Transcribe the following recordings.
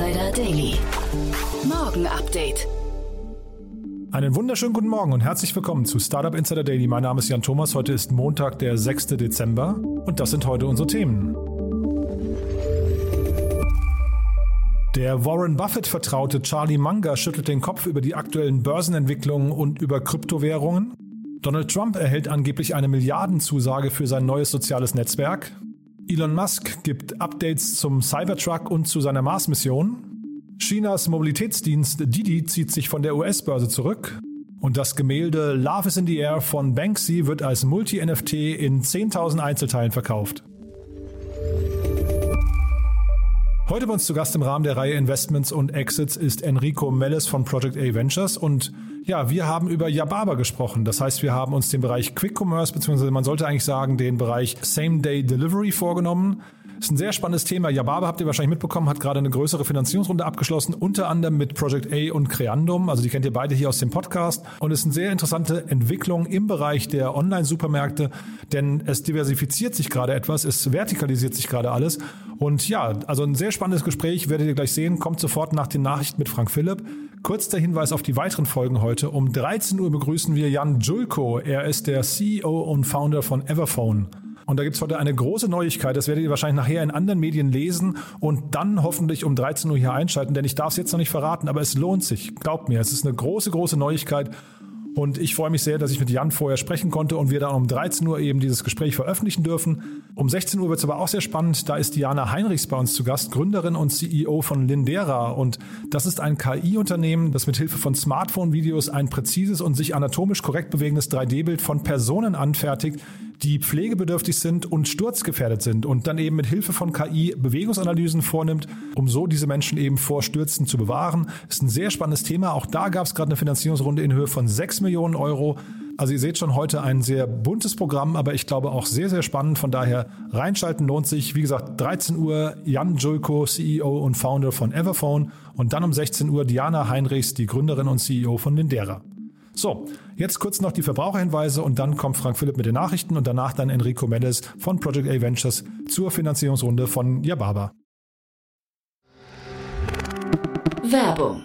Insider Daily. Morgen Update. Einen wunderschönen guten Morgen und herzlich willkommen zu Startup Insider Daily. Mein Name ist Jan Thomas. Heute ist Montag, der 6. Dezember und das sind heute unsere Themen. Der Warren Buffett-Vertraute Charlie Munger schüttelt den Kopf über die aktuellen Börsenentwicklungen und über Kryptowährungen. Donald Trump erhält angeblich eine Milliardenzusage für sein neues soziales Netzwerk. Elon Musk gibt Updates zum Cybertruck und zu seiner Mars-Mission. Chinas Mobilitätsdienst Didi zieht sich von der US-Börse zurück. Und das Gemälde Love is in the Air von Banksy wird als Multi-NFT in 10.000 Einzelteilen verkauft. Heute bei uns zu Gast im Rahmen der Reihe Investments und Exits ist Enrico Melles von Project A Ventures und ja, wir haben über Yababa gesprochen. Das heißt, wir haben uns den Bereich Quick Commerce beziehungsweise man sollte eigentlich sagen den Bereich Same Day Delivery vorgenommen. Das ist ein sehr spannendes Thema. Yababa habt ihr wahrscheinlich mitbekommen, hat gerade eine größere Finanzierungsrunde abgeschlossen, unter anderem mit Project A und Creandum. Also die kennt ihr beide hier aus dem Podcast. Und es ist eine sehr interessante Entwicklung im Bereich der Online-Supermärkte, denn es diversifiziert sich gerade etwas, es vertikalisiert sich gerade alles. Und ja, also ein sehr spannendes Gespräch, werdet ihr gleich sehen, kommt sofort nach den Nachrichten mit Frank Philipp. Kurz der Hinweis auf die weiteren Folgen heute. Um 13 Uhr begrüßen wir Jan Julko. Er ist der CEO und Founder von Everphone. Und da gibt es heute eine große Neuigkeit. Das werdet ihr wahrscheinlich nachher in anderen Medien lesen und dann hoffentlich um 13 Uhr hier einschalten, denn ich darf es jetzt noch nicht verraten, aber es lohnt sich. Glaubt mir, es ist eine große, große Neuigkeit. Und ich freue mich sehr, dass ich mit Jan vorher sprechen konnte und wir dann um 13 Uhr eben dieses Gespräch veröffentlichen dürfen. Um 16 Uhr wird es aber auch sehr spannend. Da ist Diana Heinrichs bei uns zu Gast, Gründerin und CEO von Lindera. Und das ist ein KI-Unternehmen, das mit Hilfe von Smartphone-Videos ein präzises und sich anatomisch korrekt bewegendes 3D-Bild von Personen anfertigt, die pflegebedürftig sind und sturzgefährdet sind und dann eben mit Hilfe von KI Bewegungsanalysen vornimmt, um so diese Menschen eben vor Stürzen zu bewahren. Ist ein sehr spannendes Thema. Auch da gab es gerade eine Finanzierungsrunde in Höhe von 6 Millionen Euro. Also ihr seht schon heute ein sehr buntes Programm, aber ich glaube auch sehr, sehr spannend. Von daher reinschalten lohnt sich. Wie gesagt, 13 Uhr Jan Julko, CEO und Founder von Everphone und dann um 16 Uhr Diana Heinrichs, die Gründerin und CEO von Lindera. So, jetzt kurz noch die Verbraucherhinweise und dann kommt Frank Philipp mit den Nachrichten und danach dann Enrico Mendes von Project A Ventures zur Finanzierungsrunde von Yababa. Werbung.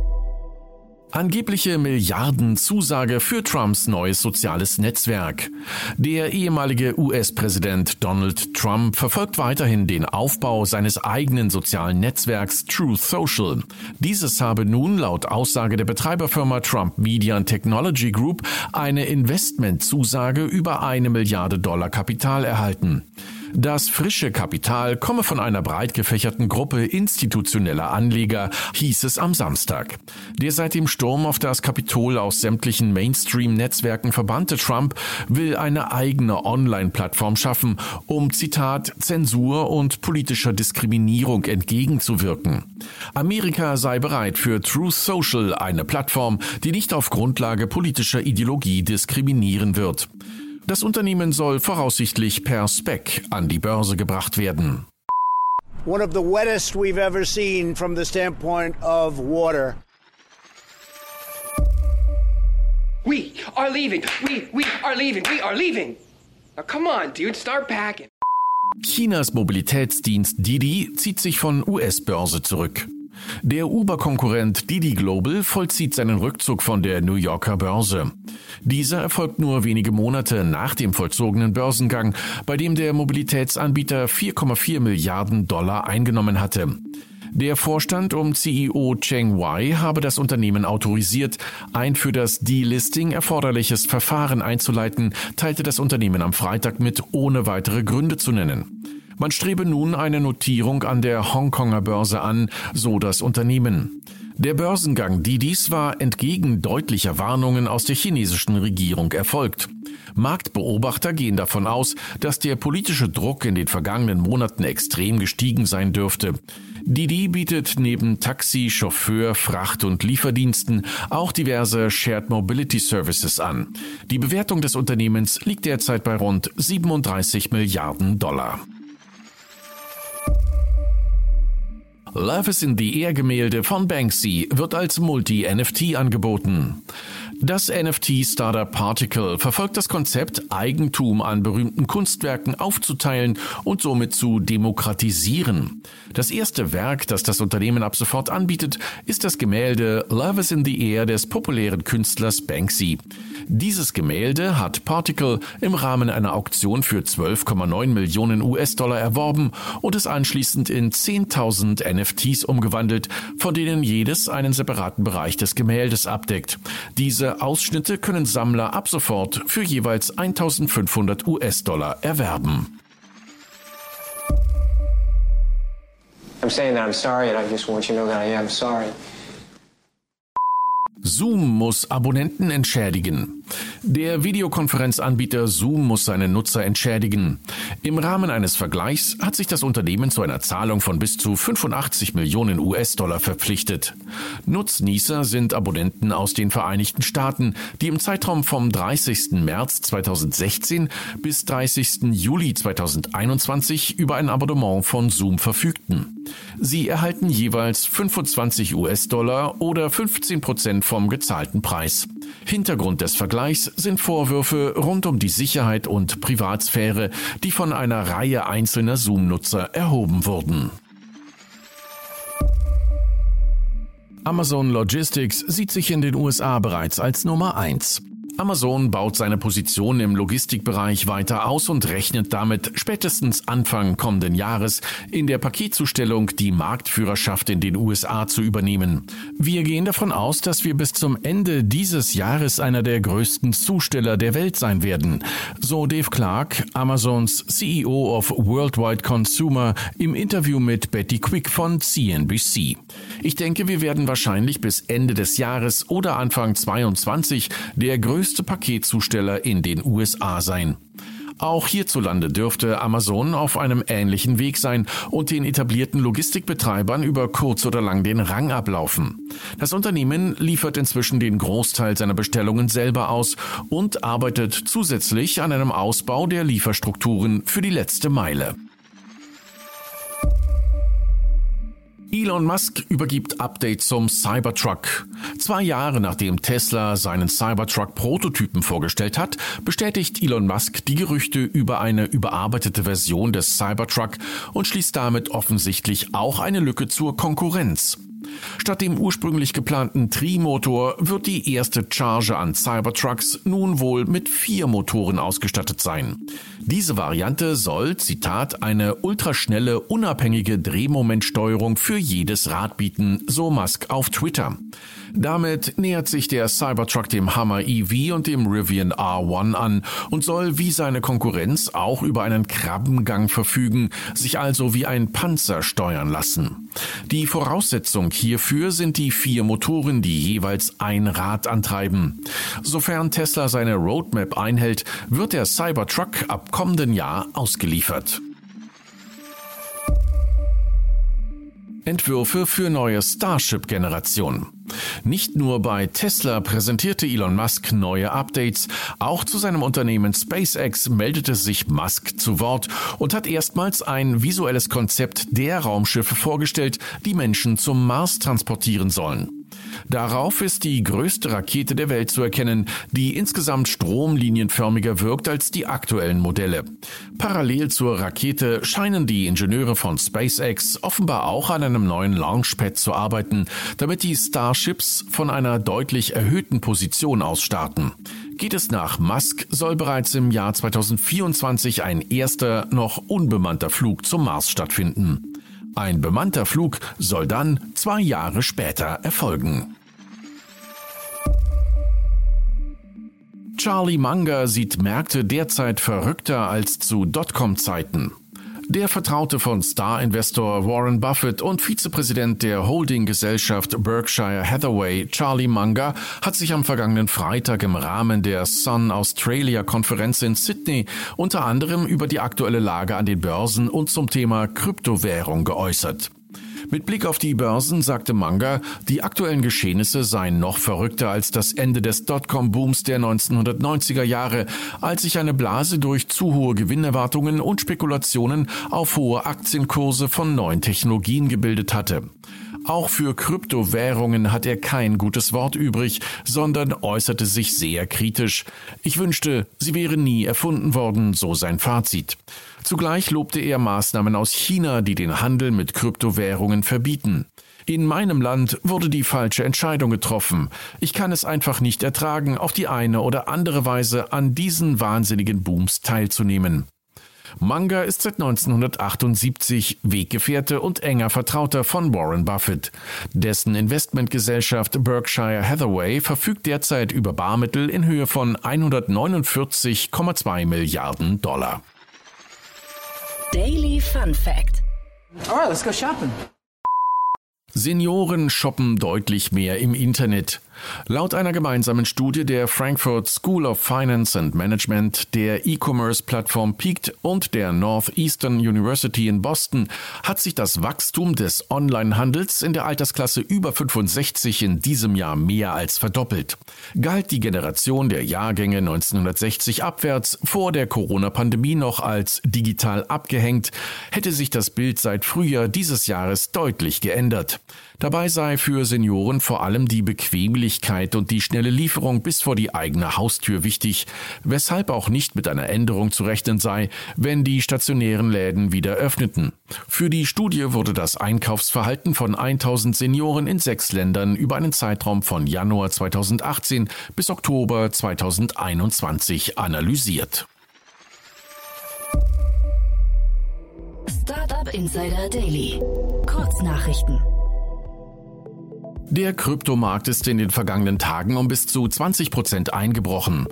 Angebliche Milliardenzusage für Trumps neues soziales Netzwerk. Der ehemalige US-Präsident Donald Trump verfolgt weiterhin den Aufbau seines eigenen sozialen Netzwerks Truth Social. Dieses habe nun laut Aussage der Betreiberfirma Trump Media Technology Group eine Investmentzusage über eine Milliarde Dollar Kapital erhalten. Das frische Kapital komme von einer breit gefächerten Gruppe institutioneller Anleger, hieß es am Samstag. Der seit dem Sturm auf das Kapitol aus sämtlichen Mainstream-Netzwerken verbannte Trump will eine eigene Online-Plattform schaffen, um Zitat Zensur und politischer Diskriminierung entgegenzuwirken. Amerika sei bereit für Truth Social, eine Plattform, die nicht auf Grundlage politischer Ideologie diskriminieren wird. Das Unternehmen soll voraussichtlich per Spec an die Börse gebracht werden. One of the wettest we've ever seen from the standpoint of water. We are leaving. We we are leaving. We are leaving. Now come on, dude, start packing. Chinas Mobilitätsdienst Didi zieht sich von US-Börse zurück. Der Uber-Konkurrent Didi Global vollzieht seinen Rückzug von der New Yorker Börse. Dieser erfolgt nur wenige Monate nach dem vollzogenen Börsengang, bei dem der Mobilitätsanbieter 4,4 Milliarden Dollar eingenommen hatte. Der Vorstand um CEO Cheng Wai habe das Unternehmen autorisiert, ein für das Delisting erforderliches Verfahren einzuleiten, teilte das Unternehmen am Freitag mit, ohne weitere Gründe zu nennen. Man strebe nun eine Notierung an der Hongkonger Börse an, so das Unternehmen. Der Börsengang Didis war entgegen deutlicher Warnungen aus der chinesischen Regierung erfolgt. Marktbeobachter gehen davon aus, dass der politische Druck in den vergangenen Monaten extrem gestiegen sein dürfte. Didi bietet neben Taxi, Chauffeur, Fracht- und Lieferdiensten auch diverse Shared Mobility Services an. Die Bewertung des Unternehmens liegt derzeit bei rund 37 Milliarden Dollar. Love is in the Air Gemälde von Banksy wird als Multi-NFT angeboten. Das NFT-Startup Particle verfolgt das Konzept, Eigentum an berühmten Kunstwerken aufzuteilen und somit zu demokratisieren. Das erste Werk, das das Unternehmen ab sofort anbietet, ist das Gemälde Love is in the Air des populären Künstlers Banksy. Dieses Gemälde hat Particle im Rahmen einer Auktion für 12,9 Millionen US-Dollar erworben und es anschließend in 10.000 NFTs umgewandelt, von denen jedes einen separaten Bereich des Gemäldes abdeckt. Diese Ausschnitte können Sammler ab sofort für jeweils 1500 US-Dollar erwerben. I'm saying that I'm sorry and I just want you to know that I am sorry. Zoom muss Abonnenten entschädigen. Der Videokonferenzanbieter Zoom muss seine Nutzer entschädigen. Im Rahmen eines Vergleichs hat sich das Unternehmen zu einer Zahlung von bis zu 85 Millionen US-Dollar verpflichtet. Nutznießer sind Abonnenten aus den Vereinigten Staaten, die im Zeitraum vom 30. März 2016 bis 30. Juli 2021 über ein Abonnement von Zoom verfügten. Sie erhalten jeweils 25 US-Dollar oder 15 Prozent vom gezahlten Preis. Hintergrund des Vergleichs sind Vorwürfe rund um die Sicherheit und Privatsphäre, die von einer Reihe einzelner Zoom-Nutzer erhoben wurden. Amazon Logistics sieht sich in den USA bereits als Nummer 1. Amazon baut seine Position im Logistikbereich weiter aus und rechnet damit spätestens Anfang kommenden Jahres in der Paketzustellung die Marktführerschaft in den USA zu übernehmen. Wir gehen davon aus, dass wir bis zum Ende dieses Jahres einer der größten Zusteller der Welt sein werden, so Dave Clark, Amazons CEO of Worldwide Consumer, im Interview mit Betty Quick von CNBC. Ich denke, wir werden wahrscheinlich bis Ende des Jahres oder Anfang 22 der größte größte Paketzusteller in den USA sein. Auch hierzulande dürfte Amazon auf einem ähnlichen Weg sein und den etablierten Logistikbetreibern über kurz oder lang den Rang ablaufen. Das Unternehmen liefert inzwischen den Großteil seiner Bestellungen selber aus und arbeitet zusätzlich an einem Ausbau der Lieferstrukturen für die letzte Meile. Elon Musk übergibt Update zum Cybertruck. Zwei Jahre nachdem Tesla seinen Cybertruck-Prototypen vorgestellt hat, bestätigt Elon Musk die Gerüchte über eine überarbeitete Version des Cybertruck und schließt damit offensichtlich auch eine Lücke zur Konkurrenz. Statt dem ursprünglich geplanten Trimotor wird die erste Charge an Cybertrucks nun wohl mit vier Motoren ausgestattet sein. Diese Variante soll, Zitat, eine ultraschnelle, unabhängige Drehmomentsteuerung für jedes Rad bieten, so Musk auf Twitter. Damit nähert sich der Cybertruck dem Hammer EV und dem Rivian R1 an und soll wie seine Konkurrenz auch über einen Krabbengang verfügen, sich also wie ein Panzer steuern lassen. Die Voraussetzung hierfür sind die vier Motoren, die jeweils ein Rad antreiben. Sofern Tesla seine Roadmap einhält, wird der Cybertruck ab kommenden Jahr ausgeliefert. Entwürfe für neue Starship-Generation. Nicht nur bei Tesla präsentierte Elon Musk neue Updates, auch zu seinem Unternehmen SpaceX meldete sich Musk zu Wort und hat erstmals ein visuelles Konzept der Raumschiffe vorgestellt, die Menschen zum Mars transportieren sollen. Darauf ist die größte Rakete der Welt zu erkennen, die insgesamt stromlinienförmiger wirkt als die aktuellen Modelle. Parallel zur Rakete scheinen die Ingenieure von SpaceX offenbar auch an einem neuen Launchpad zu arbeiten, damit die Starships von einer deutlich erhöhten Position aus starten. Geht es nach Musk, soll bereits im Jahr 2024 ein erster, noch unbemannter Flug zum Mars stattfinden. Ein bemannter Flug soll dann zwei Jahre später erfolgen. Charlie Munger sieht Märkte derzeit verrückter als zu Dotcom-Zeiten. Der Vertraute von Star-Investor Warren Buffett und Vizepräsident der Holding-Gesellschaft Berkshire Hathaway, Charlie Munger, hat sich am vergangenen Freitag im Rahmen der Sun Australia-Konferenz in Sydney unter anderem über die aktuelle Lage an den Börsen und zum Thema Kryptowährung geäußert. Mit Blick auf die Börsen sagte Manga, die aktuellen Geschehnisse seien noch verrückter als das Ende des Dotcom-Booms der 1990er Jahre, als sich eine Blase durch zu hohe Gewinnerwartungen und Spekulationen auf hohe Aktienkurse von neuen Technologien gebildet hatte. Auch für Kryptowährungen hat er kein gutes Wort übrig, sondern äußerte sich sehr kritisch. Ich wünschte, sie wären nie erfunden worden, so sein Fazit. Zugleich lobte er Maßnahmen aus China, die den Handel mit Kryptowährungen verbieten. In meinem Land wurde die falsche Entscheidung getroffen. Ich kann es einfach nicht ertragen, auf die eine oder andere Weise an diesen wahnsinnigen Booms teilzunehmen. Manga ist seit 1978 Weggefährte und enger Vertrauter von Warren Buffett. Dessen Investmentgesellschaft Berkshire Hathaway verfügt derzeit über Barmittel in Höhe von 149,2 Milliarden Dollar. Daily Fun Fact. All right, let's go shopping. Senioren shoppen deutlich mehr im Internet. Laut einer gemeinsamen Studie der Frankfurt School of Finance and Management, der E-Commerce-Plattform Peaked und der Northeastern University in Boston hat sich das Wachstum des Onlinehandels in der Altersklasse über 65 in diesem Jahr mehr als verdoppelt. Galt die Generation der Jahrgänge 1960 abwärts vor der Corona-Pandemie noch als digital abgehängt, hätte sich das Bild seit Frühjahr dieses Jahres deutlich geändert. Dabei sei für Senioren vor allem die Bequemlichkeit und die schnelle Lieferung bis vor die eigene Haustür wichtig, weshalb auch nicht mit einer Änderung zu rechnen sei, wenn die stationären Läden wieder öffneten. Für die Studie wurde das Einkaufsverhalten von 1000 Senioren in sechs Ländern über einen Zeitraum von Januar 2018 bis Oktober 2021 analysiert. Startup Insider Daily. Kurznachrichten. Der Kryptomarkt ist in den vergangenen Tagen um bis zu 20 Prozent eingebrochen.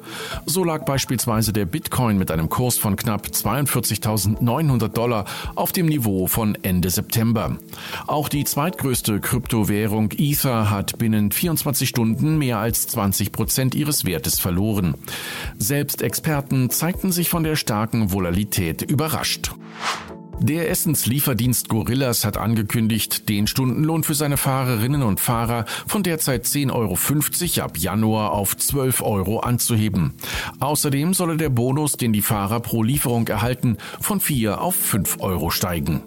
So lag beispielsweise der Bitcoin mit einem Kurs von knapp 42.900 Dollar auf dem Niveau von Ende September. Auch die zweitgrößte Kryptowährung Ether hat binnen 24 Stunden mehr als 20 Prozent ihres Wertes verloren. Selbst Experten zeigten sich von der starken Volatilität überrascht. Der Essenslieferdienst Gorillas hat angekündigt, den Stundenlohn für seine Fahrerinnen und Fahrer von derzeit 10,50 Euro ab Januar auf 12 Euro anzuheben. Außerdem solle der Bonus, den die Fahrer pro Lieferung erhalten, von 4 auf 5 Euro steigen.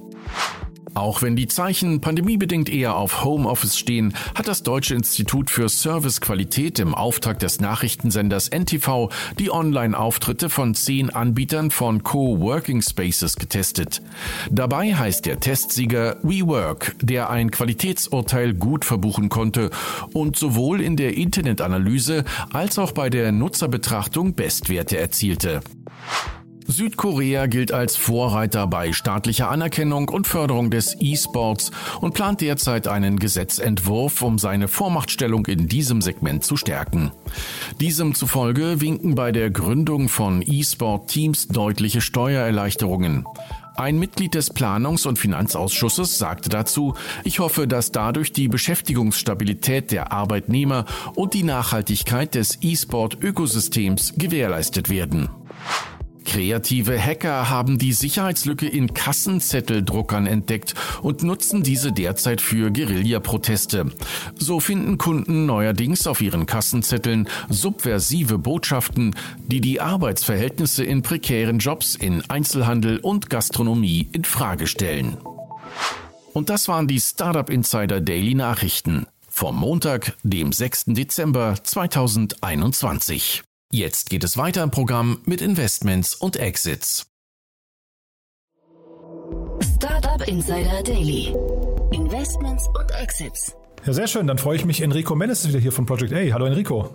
Auch wenn die Zeichen pandemiebedingt eher auf Homeoffice stehen, hat das Deutsche Institut für Servicequalität im Auftrag des Nachrichtensenders NTV die Online-Auftritte von zehn Anbietern von Co-Working Spaces getestet. Dabei heißt der Testsieger WeWork, der ein Qualitätsurteil gut verbuchen konnte und sowohl in der Internetanalyse als auch bei der Nutzerbetrachtung Bestwerte erzielte. Südkorea gilt als Vorreiter bei staatlicher Anerkennung und Förderung des E-Sports und plant derzeit einen Gesetzentwurf, um seine Vormachtstellung in diesem Segment zu stärken. Diesem zufolge winken bei der Gründung von E-Sport-Teams deutliche Steuererleichterungen. Ein Mitglied des Planungs- und Finanzausschusses sagte dazu, ich hoffe, dass dadurch die Beschäftigungsstabilität der Arbeitnehmer und die Nachhaltigkeit des E-Sport-Ökosystems gewährleistet werden. Kreative Hacker haben die Sicherheitslücke in Kassenzetteldruckern entdeckt und nutzen diese derzeit für Guerilla-Proteste. So finden Kunden neuerdings auf ihren Kassenzetteln subversive Botschaften, die die Arbeitsverhältnisse in prekären Jobs in Einzelhandel und Gastronomie in Frage stellen. Und das waren die Startup Insider Daily Nachrichten. vom Montag, dem 6. Dezember 2021. Jetzt geht es weiter im Programm mit Investments und Exits. Startup Insider Daily. Investments und Exits. Ja, sehr schön. Dann freue ich mich. Enrico Mendes ist wieder hier von Project A. Hallo Enrico.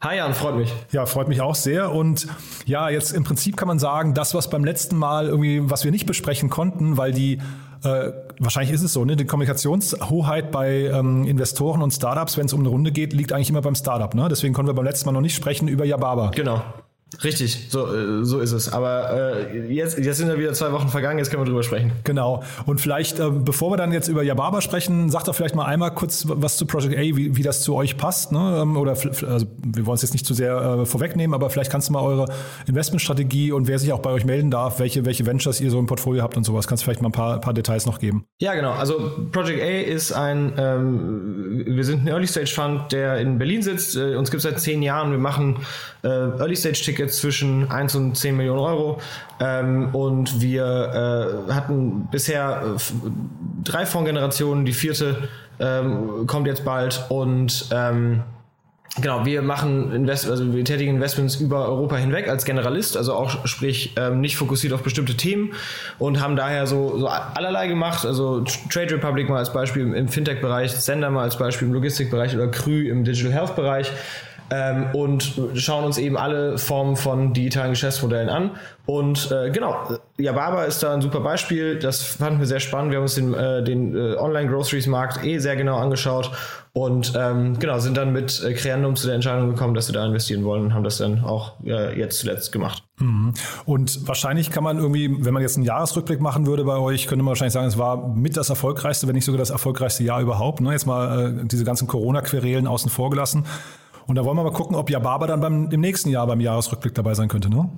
Hi Jan, freut mich. Ja, freut mich auch sehr. Und ja, jetzt im Prinzip kann man sagen, das, was beim letzten Mal irgendwie, was wir nicht besprechen konnten, weil die äh, wahrscheinlich ist es so, ne? Die Kommunikationshoheit bei ähm, Investoren und Startups, wenn es um eine Runde geht, liegt eigentlich immer beim Startup. Ne? Deswegen konnten wir beim letzten Mal noch nicht sprechen über Yababa. Genau. Richtig, so, äh, so ist es. Aber äh, jetzt, jetzt sind ja wieder zwei Wochen vergangen, jetzt können wir drüber sprechen. Genau. Und vielleicht, äh, bevor wir dann jetzt über Yababa sprechen, sagt doch vielleicht mal einmal kurz was zu Project A, wie, wie das zu euch passt. Ne? Ähm, oder also wir wollen es jetzt nicht zu sehr äh, vorwegnehmen, aber vielleicht kannst du mal eure Investmentstrategie und wer sich auch bei euch melden darf, welche, welche Ventures ihr so im Portfolio habt und sowas. Kannst du vielleicht mal ein paar, paar Details noch geben? Ja, genau. Also Project A ist ein, ähm, wir sind ein Early Stage Fund, der in Berlin sitzt. Äh, uns gibt es seit zehn Jahren. Wir machen äh, Early Stage Tickets zwischen 1 und 10 Millionen Euro. Ähm, und wir äh, hatten bisher äh, drei Fondsgenerationen, die vierte ähm, kommt jetzt bald. Und ähm, Genau, wir machen Invest also wir tätigen Investments über Europa hinweg als Generalist, also auch sprich ähm, nicht fokussiert auf bestimmte Themen. Und haben daher so, so allerlei gemacht, also Trade Republic mal als Beispiel im Fintech-Bereich, Sender mal als Beispiel im Logistikbereich oder Krü im Digital Health-Bereich ähm, und schauen uns eben alle Formen von digitalen Geschäftsmodellen an. Und äh, genau, Yababa ist da ein super Beispiel. Das fanden wir sehr spannend. Wir haben uns den, äh, den äh, Online-Groceries-Markt eh sehr genau angeschaut und ähm, genau, sind dann mit äh, Creandum zu der Entscheidung gekommen, dass wir da investieren wollen und haben das dann auch äh, jetzt zuletzt gemacht. Mhm. Und wahrscheinlich kann man irgendwie, wenn man jetzt einen Jahresrückblick machen würde bei euch, könnte man wahrscheinlich sagen, es war mit das erfolgreichste, wenn nicht sogar das erfolgreichste Jahr überhaupt. Ne? Jetzt mal äh, diese ganzen Corona-Querelen außen vor gelassen. Und da wollen wir mal gucken, ob Yababa dann beim, im nächsten Jahr beim Jahresrückblick dabei sein könnte, ne?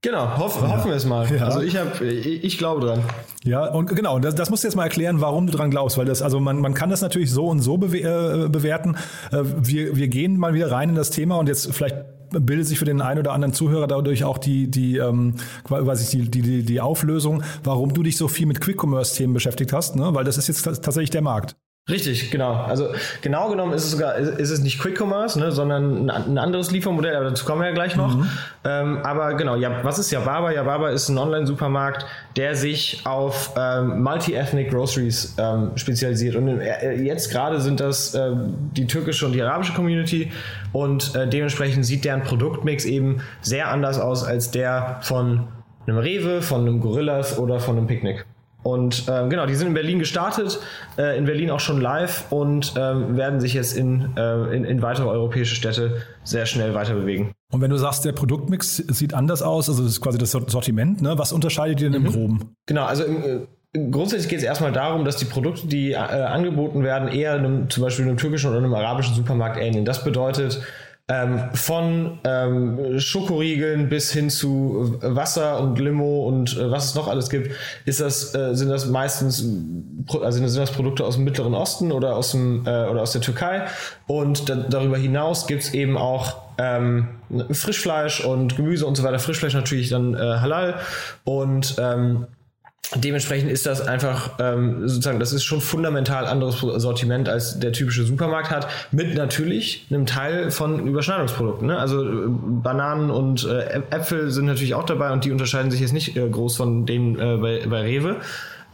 Genau, hoff, ja. hoffen wir es mal. Ja. Also ich habe, ich, ich, glaube dran. Ja, und genau, das, das musst du jetzt mal erklären, warum du dran glaubst, weil das, also man, man kann das natürlich so und so bewe äh, bewerten. Äh, wir, wir gehen mal wieder rein in das Thema und jetzt vielleicht bildet sich für den einen oder anderen Zuhörer dadurch auch die, die, ähm, weiß ich, die, die, die Auflösung, warum du dich so viel mit Quick-Commerce-Themen beschäftigt hast, ne? weil das ist jetzt tatsächlich der Markt. Richtig, genau. Also genau genommen ist es sogar, ist es nicht Quick Commerce, ne, sondern ein, anderes Liefermodell, aber dazu kommen wir ja gleich noch. Mhm. Ähm, aber genau, ja, was ist Yababa? Yababa ist ein Online-Supermarkt, der sich auf ähm, Multi-Ethnic Groceries ähm, spezialisiert. Und äh, jetzt gerade sind das äh, die türkische und die arabische Community und äh, dementsprechend sieht deren Produktmix eben sehr anders aus als der von einem Rewe, von einem Gorillas oder von einem Picknick. Und ähm, genau, die sind in Berlin gestartet, äh, in Berlin auch schon live und ähm, werden sich jetzt in, äh, in, in, weitere europäische Städte sehr schnell weiter bewegen. Und wenn du sagst, der Produktmix sieht anders aus, also das ist quasi das Sortiment, ne? was unterscheidet ihr denn mhm. im Groben? Genau, also im, äh, grundsätzlich geht es erstmal darum, dass die Produkte, die äh, angeboten werden, eher einem, zum Beispiel einem türkischen oder einem arabischen Supermarkt ähneln. Das bedeutet, ähm, von ähm, Schokoriegeln bis hin zu Wasser und Limo und äh, was es noch alles gibt, ist das, äh, sind das meistens also sind das Produkte aus dem Mittleren Osten oder aus, dem, äh, oder aus der Türkei. Und da, darüber hinaus gibt es eben auch ähm, Frischfleisch und Gemüse und so weiter. Frischfleisch natürlich dann äh, halal und ähm, Dementsprechend ist das einfach ähm, sozusagen, das ist schon fundamental anderes Sortiment als der typische Supermarkt hat, mit natürlich einem Teil von Überschneidungsprodukten. Ne? Also äh, Bananen und äh, Äpfel sind natürlich auch dabei und die unterscheiden sich jetzt nicht äh, groß von denen äh, bei, bei Rewe.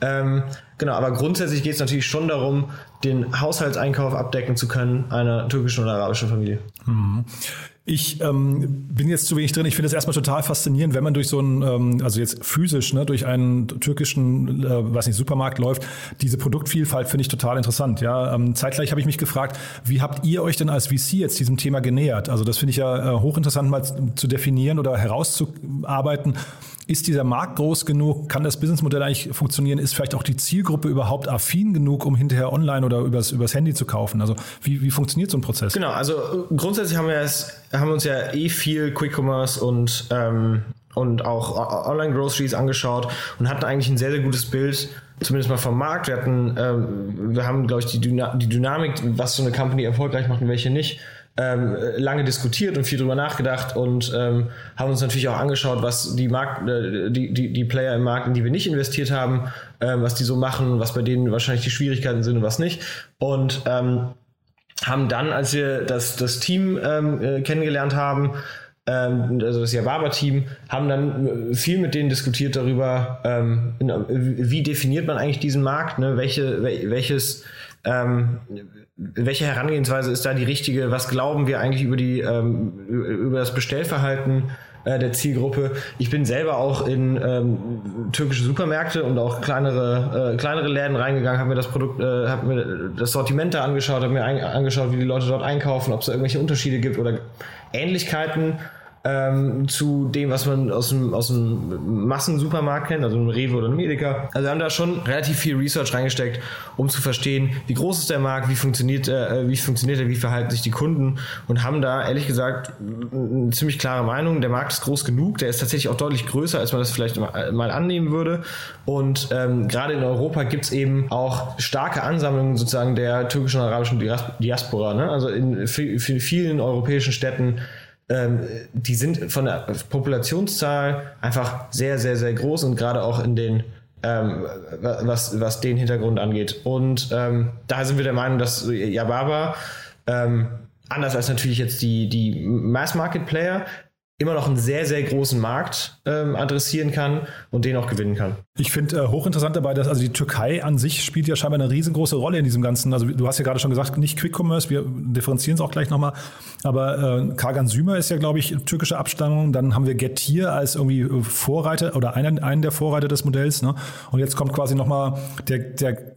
Ähm, genau, aber grundsätzlich geht es natürlich schon darum, den Haushaltseinkauf abdecken zu können einer türkischen oder arabischen Familie. Mhm. Ich ähm, bin jetzt zu wenig drin. Ich finde es erstmal total faszinierend, wenn man durch so einen, ähm, also jetzt physisch, ne, durch einen türkischen, äh, weiß nicht, Supermarkt läuft. Diese Produktvielfalt finde ich total interessant. Ja, ähm, zeitgleich habe ich mich gefragt, wie habt ihr euch denn als VC jetzt diesem Thema genähert? Also das finde ich ja äh, hochinteressant mal zu definieren oder herauszuarbeiten. Ist dieser Markt groß genug? Kann das Businessmodell eigentlich funktionieren? Ist vielleicht auch die Zielgruppe überhaupt affin genug, um hinterher online oder übers, übers Handy zu kaufen? Also wie, wie funktioniert so ein Prozess? Genau, also grundsätzlich haben wir, es, haben uns ja eh viel Quick Commerce und, ähm, und auch Online-Groceries angeschaut und hatten eigentlich ein sehr, sehr gutes Bild zumindest mal vom Markt. Wir hatten, ähm, wir haben, glaube ich, die, Dyna die Dynamik, was so eine Company erfolgreich macht und welche nicht, ähm, lange diskutiert und viel drüber nachgedacht und ähm, haben uns natürlich auch angeschaut, was die Markt, äh, die, die, die Player im Markt, in die wir nicht investiert haben, ähm, was die so machen, was bei denen wahrscheinlich die Schwierigkeiten sind und was nicht. Und ähm, haben dann, als wir das, das Team ähm, äh, kennengelernt haben, ähm, also das Yababa-Team, haben dann viel mit denen diskutiert darüber, ähm, wie definiert man eigentlich diesen Markt, ne? Welche, welches, ähm, welche Herangehensweise ist da die richtige, was glauben wir eigentlich über die, ähm, über das Bestellverhalten äh, der Zielgruppe. Ich bin selber auch in ähm, türkische Supermärkte und auch kleinere, äh, kleinere Läden reingegangen, habe mir das Produkt, äh, habe mir das Sortiment da angeschaut, habe mir ein, angeschaut, wie die Leute dort einkaufen, ob es da irgendwelche Unterschiede gibt oder Ähnlichkeiten ähm, zu dem, was man aus dem, aus dem Massensupermarkt kennt, also einem Rewe oder einem Edeka. Also wir haben da schon relativ viel Research reingesteckt, um zu verstehen, wie groß ist der Markt, wie funktioniert, äh, wie funktioniert er, wie verhalten sich die Kunden und haben da ehrlich gesagt eine ziemlich klare Meinung. Der Markt ist groß genug, der ist tatsächlich auch deutlich größer, als man das vielleicht mal annehmen würde. Und ähm, gerade in Europa gibt es eben auch starke Ansammlungen sozusagen der türkischen und arabischen Diaspora. Ne? Also in vielen europäischen Städten ähm, die sind von der Populationszahl einfach sehr, sehr, sehr groß und gerade auch in den ähm, was, was den Hintergrund angeht. Und ähm, da sind wir der Meinung, dass Yababa ähm, anders als natürlich jetzt die, die Mass-Market-Player immer noch einen sehr, sehr großen Markt ähm, adressieren kann und den auch gewinnen kann. Ich finde äh, hochinteressant dabei, dass also die Türkei an sich spielt ja scheinbar eine riesengroße Rolle in diesem Ganzen. Also du hast ja gerade schon gesagt, nicht Quick Commerce, wir differenzieren es auch gleich nochmal. Aber äh, Kagan Sümer ist ja, glaube ich, türkische Abstammung. Dann haben wir Getir als irgendwie Vorreiter oder einen, einen der Vorreiter des Modells. Ne? Und jetzt kommt quasi nochmal der, der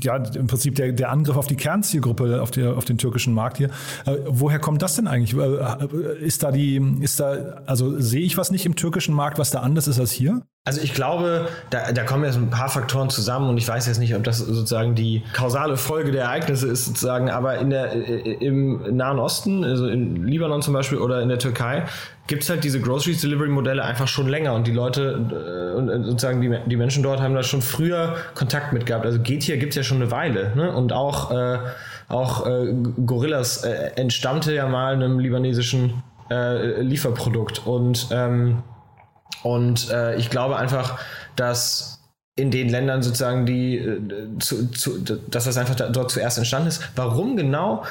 ja, im Prinzip der, der Angriff auf die Kernzielgruppe auf, der, auf den türkischen Markt hier. Äh, woher kommt das denn eigentlich? Äh, ist da die, ist da, also sehe ich was nicht im türkischen Markt, was da anders ist als hier? Also ich glaube, da, da kommen jetzt ein paar Faktoren zusammen und ich weiß jetzt nicht, ob das sozusagen die kausale Folge der Ereignisse ist sozusagen, aber in der, im Nahen Osten, also in Libanon zum Beispiel oder in der Türkei, gibt es halt diese Groceries Delivery Modelle einfach schon länger und die Leute äh, und sozusagen die, die Menschen dort haben da schon früher Kontakt mit gehabt. Also geht hier gibt es ja schon eine Weile ne? und auch, äh, auch äh, Gorillas äh, entstammte ja mal einem libanesischen äh, Lieferprodukt und ähm, und äh, ich glaube einfach, dass in den Ländern sozusagen die, äh, zu, zu, dass das einfach da, dort zuerst entstanden ist. Warum genau?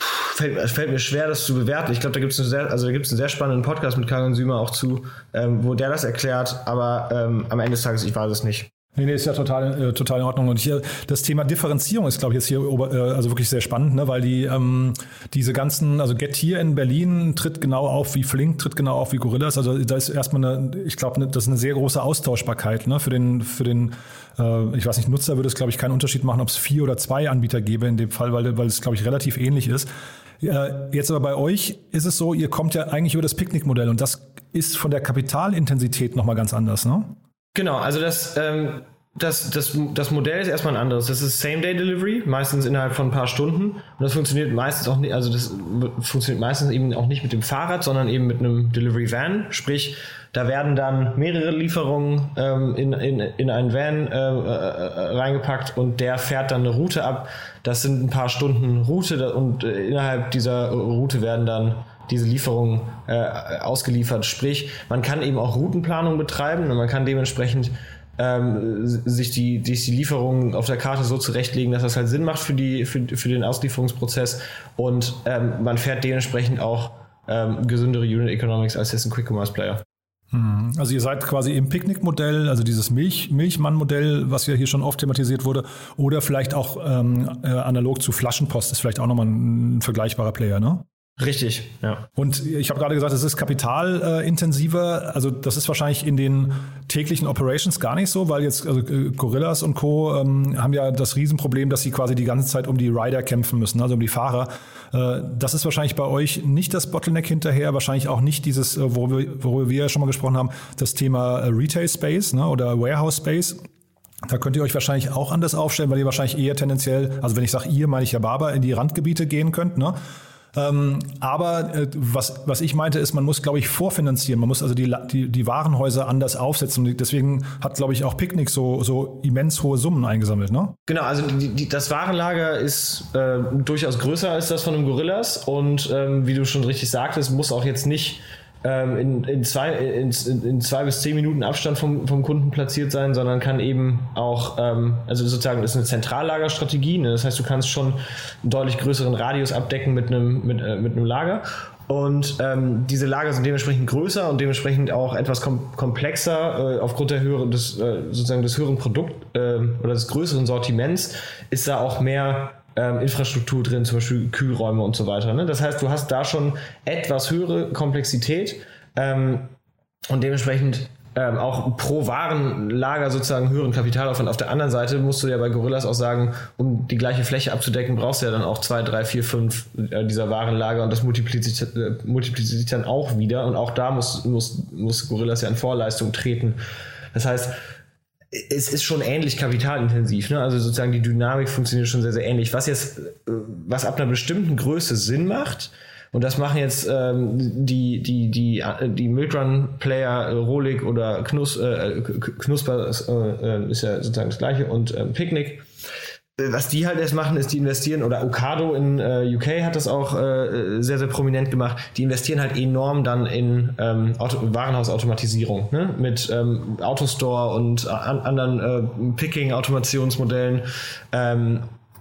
Fällt, fällt, mir schwer, das zu bewerten. Ich glaube, da gibt es einen, sehr, also einen sehr spannenden Podcast mit Karin Sümer auch zu, ähm, wo der das erklärt, aber ähm, am Ende des Tages, ich weiß es nicht. Nee, nee, ist ja total, äh, total in Ordnung. Und hier das Thema Differenzierung ist, glaube ich, jetzt hier äh, also wirklich sehr spannend, ne? weil die ähm, diese ganzen, also Get hier in Berlin tritt genau auf wie Flink, tritt genau auf wie Gorillas. Also da ist erstmal eine, ich glaube, ne, das ist eine sehr große Austauschbarkeit ne? für den, für den, äh, ich weiß nicht, Nutzer würde es, glaube ich, keinen Unterschied machen, ob es vier oder zwei Anbieter gäbe in dem Fall, weil, weil es, glaube ich, relativ ähnlich ist. Jetzt aber bei euch ist es so, ihr kommt ja eigentlich über das Picknick-Modell und das ist von der Kapitalintensität nochmal ganz anders, ne? Genau, also das, ähm, das, das, das Modell ist erstmal ein anderes. Das ist Same-Day-Delivery, meistens innerhalb von ein paar Stunden. Und das funktioniert meistens auch nicht, also das funktioniert meistens eben auch nicht mit dem Fahrrad, sondern eben mit einem Delivery-Van. Sprich, da werden dann mehrere Lieferungen ähm, in, in, in einen Van äh, äh, reingepackt und der fährt dann eine Route ab. Das sind ein paar Stunden Route und äh, innerhalb dieser Route werden dann diese Lieferungen äh, ausgeliefert. Sprich, man kann eben auch Routenplanung betreiben und man kann dementsprechend ähm, sich, die, sich die Lieferungen auf der Karte so zurechtlegen, dass das halt Sinn macht für, die, für, für den Auslieferungsprozess und ähm, man fährt dementsprechend auch ähm, gesündere Unit Economics als jetzt ein Quick Commerce Player. Mhm. Also ihr seid quasi im Picknick-Modell, also dieses Milch, Milchmann-Modell, was ja hier schon oft thematisiert wurde, oder vielleicht auch ähm, äh, analog zu Flaschenpost ist vielleicht auch nochmal ein, ein vergleichbarer Player, ne? Richtig, ja. Und ich habe gerade gesagt, es ist kapitalintensiver. Äh, also das ist wahrscheinlich in den täglichen Operations gar nicht so, weil jetzt also äh, Gorillas und Co. Ähm, haben ja das Riesenproblem, dass sie quasi die ganze Zeit um die Rider kämpfen müssen, also um die Fahrer. Äh, das ist wahrscheinlich bei euch nicht das Bottleneck hinterher, wahrscheinlich auch nicht dieses, äh, worüber, worüber wir ja schon mal gesprochen haben, das Thema äh, Retail Space ne, oder Warehouse Space. Da könnt ihr euch wahrscheinlich auch anders aufstellen, weil ihr wahrscheinlich eher tendenziell, also wenn ich sage ihr, meine ich ja Barber, in die Randgebiete gehen könnt. Ne? Ähm, aber äh, was, was ich meinte, ist, man muss, glaube ich, vorfinanzieren. Man muss also die, die, die Warenhäuser anders aufsetzen. deswegen hat, glaube ich, auch Picknick so, so immens hohe Summen eingesammelt, ne? Genau, also die, die, das Warenlager ist äh, durchaus größer als das von einem Gorillas. Und ähm, wie du schon richtig sagtest, muss auch jetzt nicht in, in, zwei, in, in, zwei bis zehn Minuten Abstand vom, vom Kunden platziert sein, sondern kann eben auch, ähm, also sozusagen ist eine Zentrallagerstrategie. Ne? Das heißt, du kannst schon einen deutlich größeren Radius abdecken mit einem, mit, äh, mit einem Lager. Und ähm, diese Lager sind dementsprechend größer und dementsprechend auch etwas kom komplexer äh, aufgrund der höheren, des, äh, sozusagen des höheren Produkt äh, oder des größeren Sortiments ist da auch mehr ähm, Infrastruktur drin, zum Beispiel Kühlräume und so weiter. Ne? Das heißt, du hast da schon etwas höhere Komplexität ähm, und dementsprechend ähm, auch pro Warenlager sozusagen höheren Kapitalaufwand. Auf der anderen Seite musst du ja bei Gorillas auch sagen, um die gleiche Fläche abzudecken, brauchst du ja dann auch zwei, drei, vier, fünf äh, dieser Warenlager und das multipliziert, äh, multipliziert sich dann auch wieder und auch da muss, muss, muss Gorillas ja in Vorleistung treten. Das heißt, es ist schon ähnlich kapitalintensiv, ne? Also sozusagen die Dynamik funktioniert schon sehr, sehr ähnlich. Was jetzt, äh, was ab einer bestimmten Größe Sinn macht, und das machen jetzt ähm, die, die, die, die Milkrun-Player, äh, Rolik oder Knus, äh, Knusper äh, ist ja sozusagen das gleiche und äh, Picknick was die halt erst machen, ist, die investieren, oder Ocado in äh, UK hat das auch äh, sehr, sehr prominent gemacht, die investieren halt enorm dann in ähm, Auto Warenhausautomatisierung, ne? mit ähm, Autostore und an, anderen äh, Picking-Automationsmodellen. Ähm,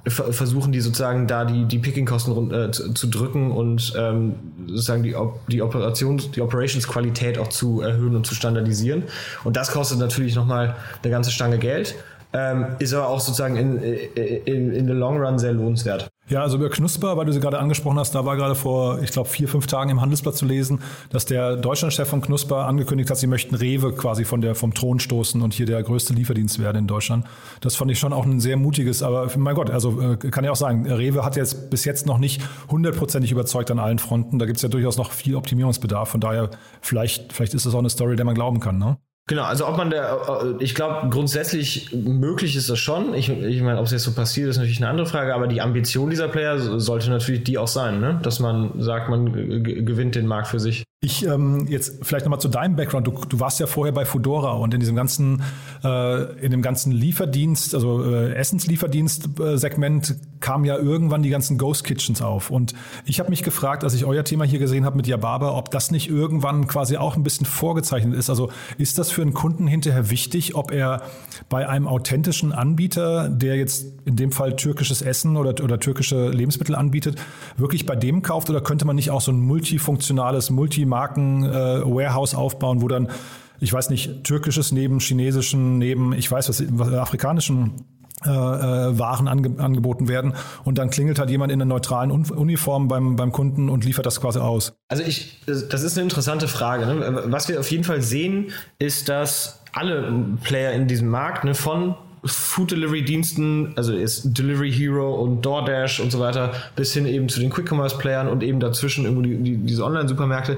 versuchen die sozusagen da die, die Picking-Kosten äh, zu, zu, drücken und ähm, sozusagen die, die, Operations, die Operations-Qualität auch zu erhöhen und zu standardisieren. Und das kostet natürlich nochmal eine ganze Stange Geld. Ähm, ist aber auch sozusagen in, in, in the long run sehr lohnenswert. Ja, also über Knusper, weil du sie gerade angesprochen hast, da war gerade vor, ich glaube, vier, fünf Tagen im Handelsblatt zu lesen, dass der Deutschlandchef von Knusper angekündigt hat, sie möchten Rewe quasi von der, vom Thron stoßen und hier der größte Lieferdienst werden in Deutschland. Das fand ich schon auch ein sehr mutiges, aber mein Gott, also äh, kann ich auch sagen, Rewe hat jetzt bis jetzt noch nicht hundertprozentig überzeugt an allen Fronten. Da gibt es ja durchaus noch viel Optimierungsbedarf. Von daher, vielleicht, vielleicht ist das auch eine Story, der man glauben kann, ne? Genau, also ob man da, äh, ich glaube, grundsätzlich möglich ist das schon. Ich, ich meine, ob es jetzt so passiert, ist natürlich eine andere Frage, aber die Ambition dieser Player sollte natürlich die auch sein, ne? dass man sagt, man gewinnt den Markt für sich. Ich ähm, jetzt vielleicht nochmal zu deinem Background. Du, du warst ja vorher bei Fedora und in diesem ganzen, äh, in dem ganzen Lieferdienst, also äh, Essenslieferdienst-Segment kam ja irgendwann die ganzen Ghost Kitchens auf. Und ich habe mich gefragt, als ich euer Thema hier gesehen habe mit Yababa, ob das nicht irgendwann quasi auch ein bisschen vorgezeichnet ist. Also ist das für einen Kunden hinterher wichtig, ob er bei einem authentischen Anbieter, der jetzt in dem Fall türkisches Essen oder, oder türkische Lebensmittel anbietet, wirklich bei dem kauft oder könnte man nicht auch so ein multifunktionales, multi Marken-Warehouse äh, aufbauen, wo dann, ich weiß nicht, türkisches neben chinesischen, neben, ich weiß was, was afrikanischen äh, äh, Waren ange angeboten werden und dann klingelt halt jemand in einer neutralen Uniform beim, beim Kunden und liefert das quasi aus. Also ich, das ist eine interessante Frage. Ne? Was wir auf jeden Fall sehen, ist, dass alle Player in diesem Markt ne, von Food Delivery Diensten, also ist Delivery Hero und DoorDash und so weiter, bis hin eben zu den Quick Commerce Playern und eben dazwischen irgendwo die, die, diese Online-Supermärkte.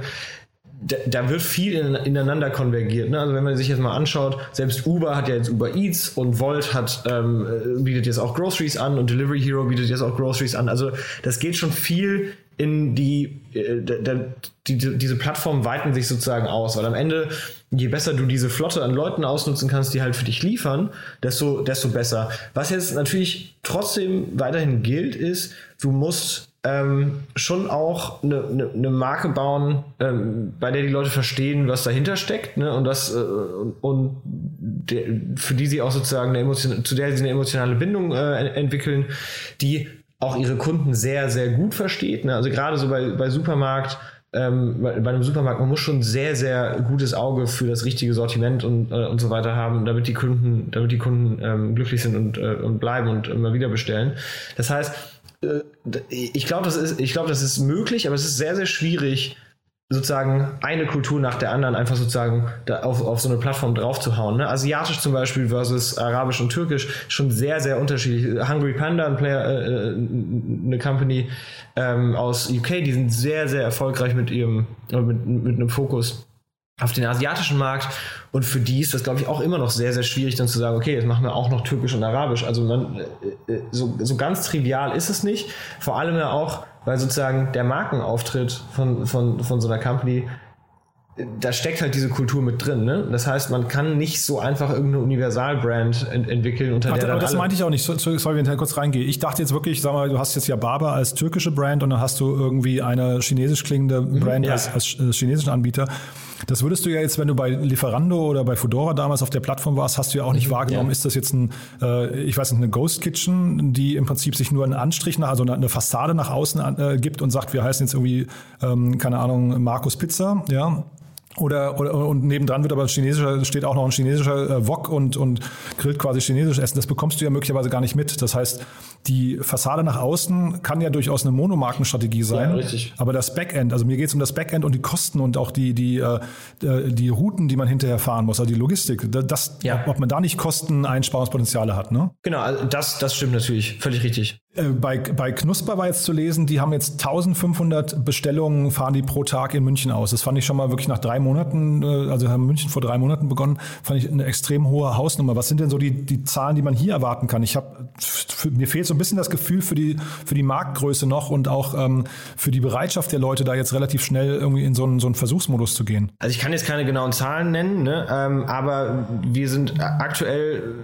Da, da, wird viel in, ineinander konvergiert. Ne? Also wenn man sich jetzt mal anschaut, selbst Uber hat ja jetzt Uber Eats und Volt hat ähm, bietet jetzt auch Groceries an und Delivery Hero bietet jetzt auch Groceries an. Also das geht schon viel in die, äh, die, die, diese Plattformen weiten sich sozusagen aus, weil am Ende, je besser du diese Flotte an Leuten ausnutzen kannst, die halt für dich liefern, desto, desto besser. Was jetzt natürlich trotzdem weiterhin gilt, ist, du musst ähm, schon auch eine, eine, eine Marke bauen, ähm, bei der die Leute verstehen, was dahinter steckt, ne? Und das äh, und der, für die sie auch sozusagen eine emotion zu der sie eine emotionale Bindung äh, entwickeln, die auch ihre Kunden sehr, sehr gut versteht. Ne? Also gerade so bei, bei Supermarkt, ähm, bei, einem Supermarkt, man muss schon sehr, sehr gutes Auge für das richtige Sortiment und, äh, und so weiter haben, damit die Kunden, damit die Kunden ähm, glücklich sind und, äh, und bleiben und immer wieder bestellen. Das heißt, äh, ich glaube, das ist, ich glaube, das ist möglich, aber es ist sehr, sehr schwierig, sozusagen eine Kultur nach der anderen einfach sozusagen auf, auf so eine Plattform draufzuhauen. Ne? Asiatisch zum Beispiel versus Arabisch und Türkisch schon sehr, sehr unterschiedlich. Hungry Panda, ein Player, äh, äh eine Company ähm, aus UK, die sind sehr, sehr erfolgreich mit ihrem, mit, mit einem Fokus auf den asiatischen Markt und für die ist das, glaube ich, auch immer noch sehr, sehr schwierig, dann zu sagen, okay, jetzt machen wir auch noch Türkisch und Arabisch. Also man, äh, äh, so, so ganz trivial ist es nicht. Vor allem ja auch, weil sozusagen der Markenauftritt von, von, von so einer Company da steckt halt diese Kultur mit drin. Ne? Das heißt, man kann nicht so einfach irgendeine Universalbrand ent entwickeln, unter Ach, der aber das meinte ich auch nicht. Sorry, wenn ich kurz reingehe. Ich dachte jetzt wirklich, sag mal, du hast jetzt ja Barber als türkische Brand und dann hast du irgendwie eine chinesisch klingende Brand ja. als, als chinesischen Anbieter. Das würdest du ja jetzt, wenn du bei Lieferando oder bei Fedora damals auf der Plattform warst, hast du ja auch nicht wahrgenommen. Ja. Ist das jetzt ein, äh, ich weiß nicht, eine Ghost Kitchen, die im Prinzip sich nur einen Anstrich nach, also eine, Fassade nach außen äh, gibt und sagt, wir heißen jetzt irgendwie, ähm, keine Ahnung, Markus Pizza, ja? Oder, oder und nebendran wird aber ein chinesischer, steht auch noch ein chinesischer äh, Wok und, und grillt quasi chinesisch Essen. Das bekommst du ja möglicherweise gar nicht mit. Das heißt, die Fassade nach außen kann ja durchaus eine Monomarkenstrategie sein. Ja, richtig. Aber das Backend, also mir geht es um das Backend und die Kosten und auch die, die, äh, die Routen, die man hinterher fahren muss, also die Logistik. Das, Ja. ob man da nicht Kosteneinsparungspotenziale hat, ne? Genau, also das, das stimmt natürlich. Völlig richtig. Äh, Bei, bei Knusper war jetzt zu lesen, die haben jetzt 1500 Bestellungen, fahren die pro Tag in München aus. Das fand ich schon mal wirklich nach drei Monaten, äh, also haben München vor drei Monaten begonnen, fand ich eine extrem hohe Hausnummer. Was sind denn so die, die Zahlen, die man hier erwarten kann? Ich habe, mir fehlt so ein bisschen das Gefühl für die, für die Marktgröße noch und auch ähm, für die Bereitschaft der Leute, da jetzt relativ schnell irgendwie in so einen, so einen Versuchsmodus zu gehen. Also ich kann jetzt keine genauen Zahlen nennen, ne? ähm, aber wir sind aktuell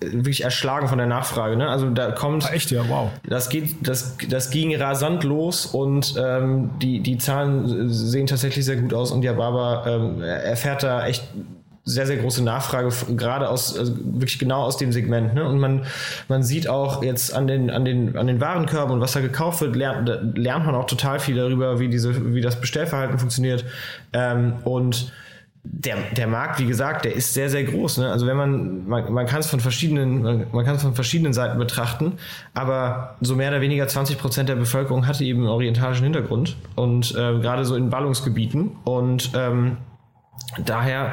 wirklich erschlagen von der Nachfrage. Ne? Also da kommt Ah, echt, ja, wow. Das geht, das, das ging rasant los und ähm, die, die Zahlen sehen tatsächlich sehr gut aus und ja, Barber ähm, erfährt da echt sehr, sehr große Nachfrage, gerade aus, also wirklich genau aus dem Segment. Ne? Und man, man sieht auch jetzt an den, an den, an den Warenkörben und was da gekauft wird, lernt, lernt man auch total viel darüber, wie diese, wie das Bestellverhalten funktioniert. Ähm, und der, der Markt, wie gesagt, der ist sehr, sehr groß. Ne? Also wenn man, man, man kann es von verschiedenen, man, kann es von verschiedenen Seiten betrachten, aber so mehr oder weniger 20 Prozent der Bevölkerung hatte eben einen orientalischen Hintergrund und äh, gerade so in Ballungsgebieten und ähm, daher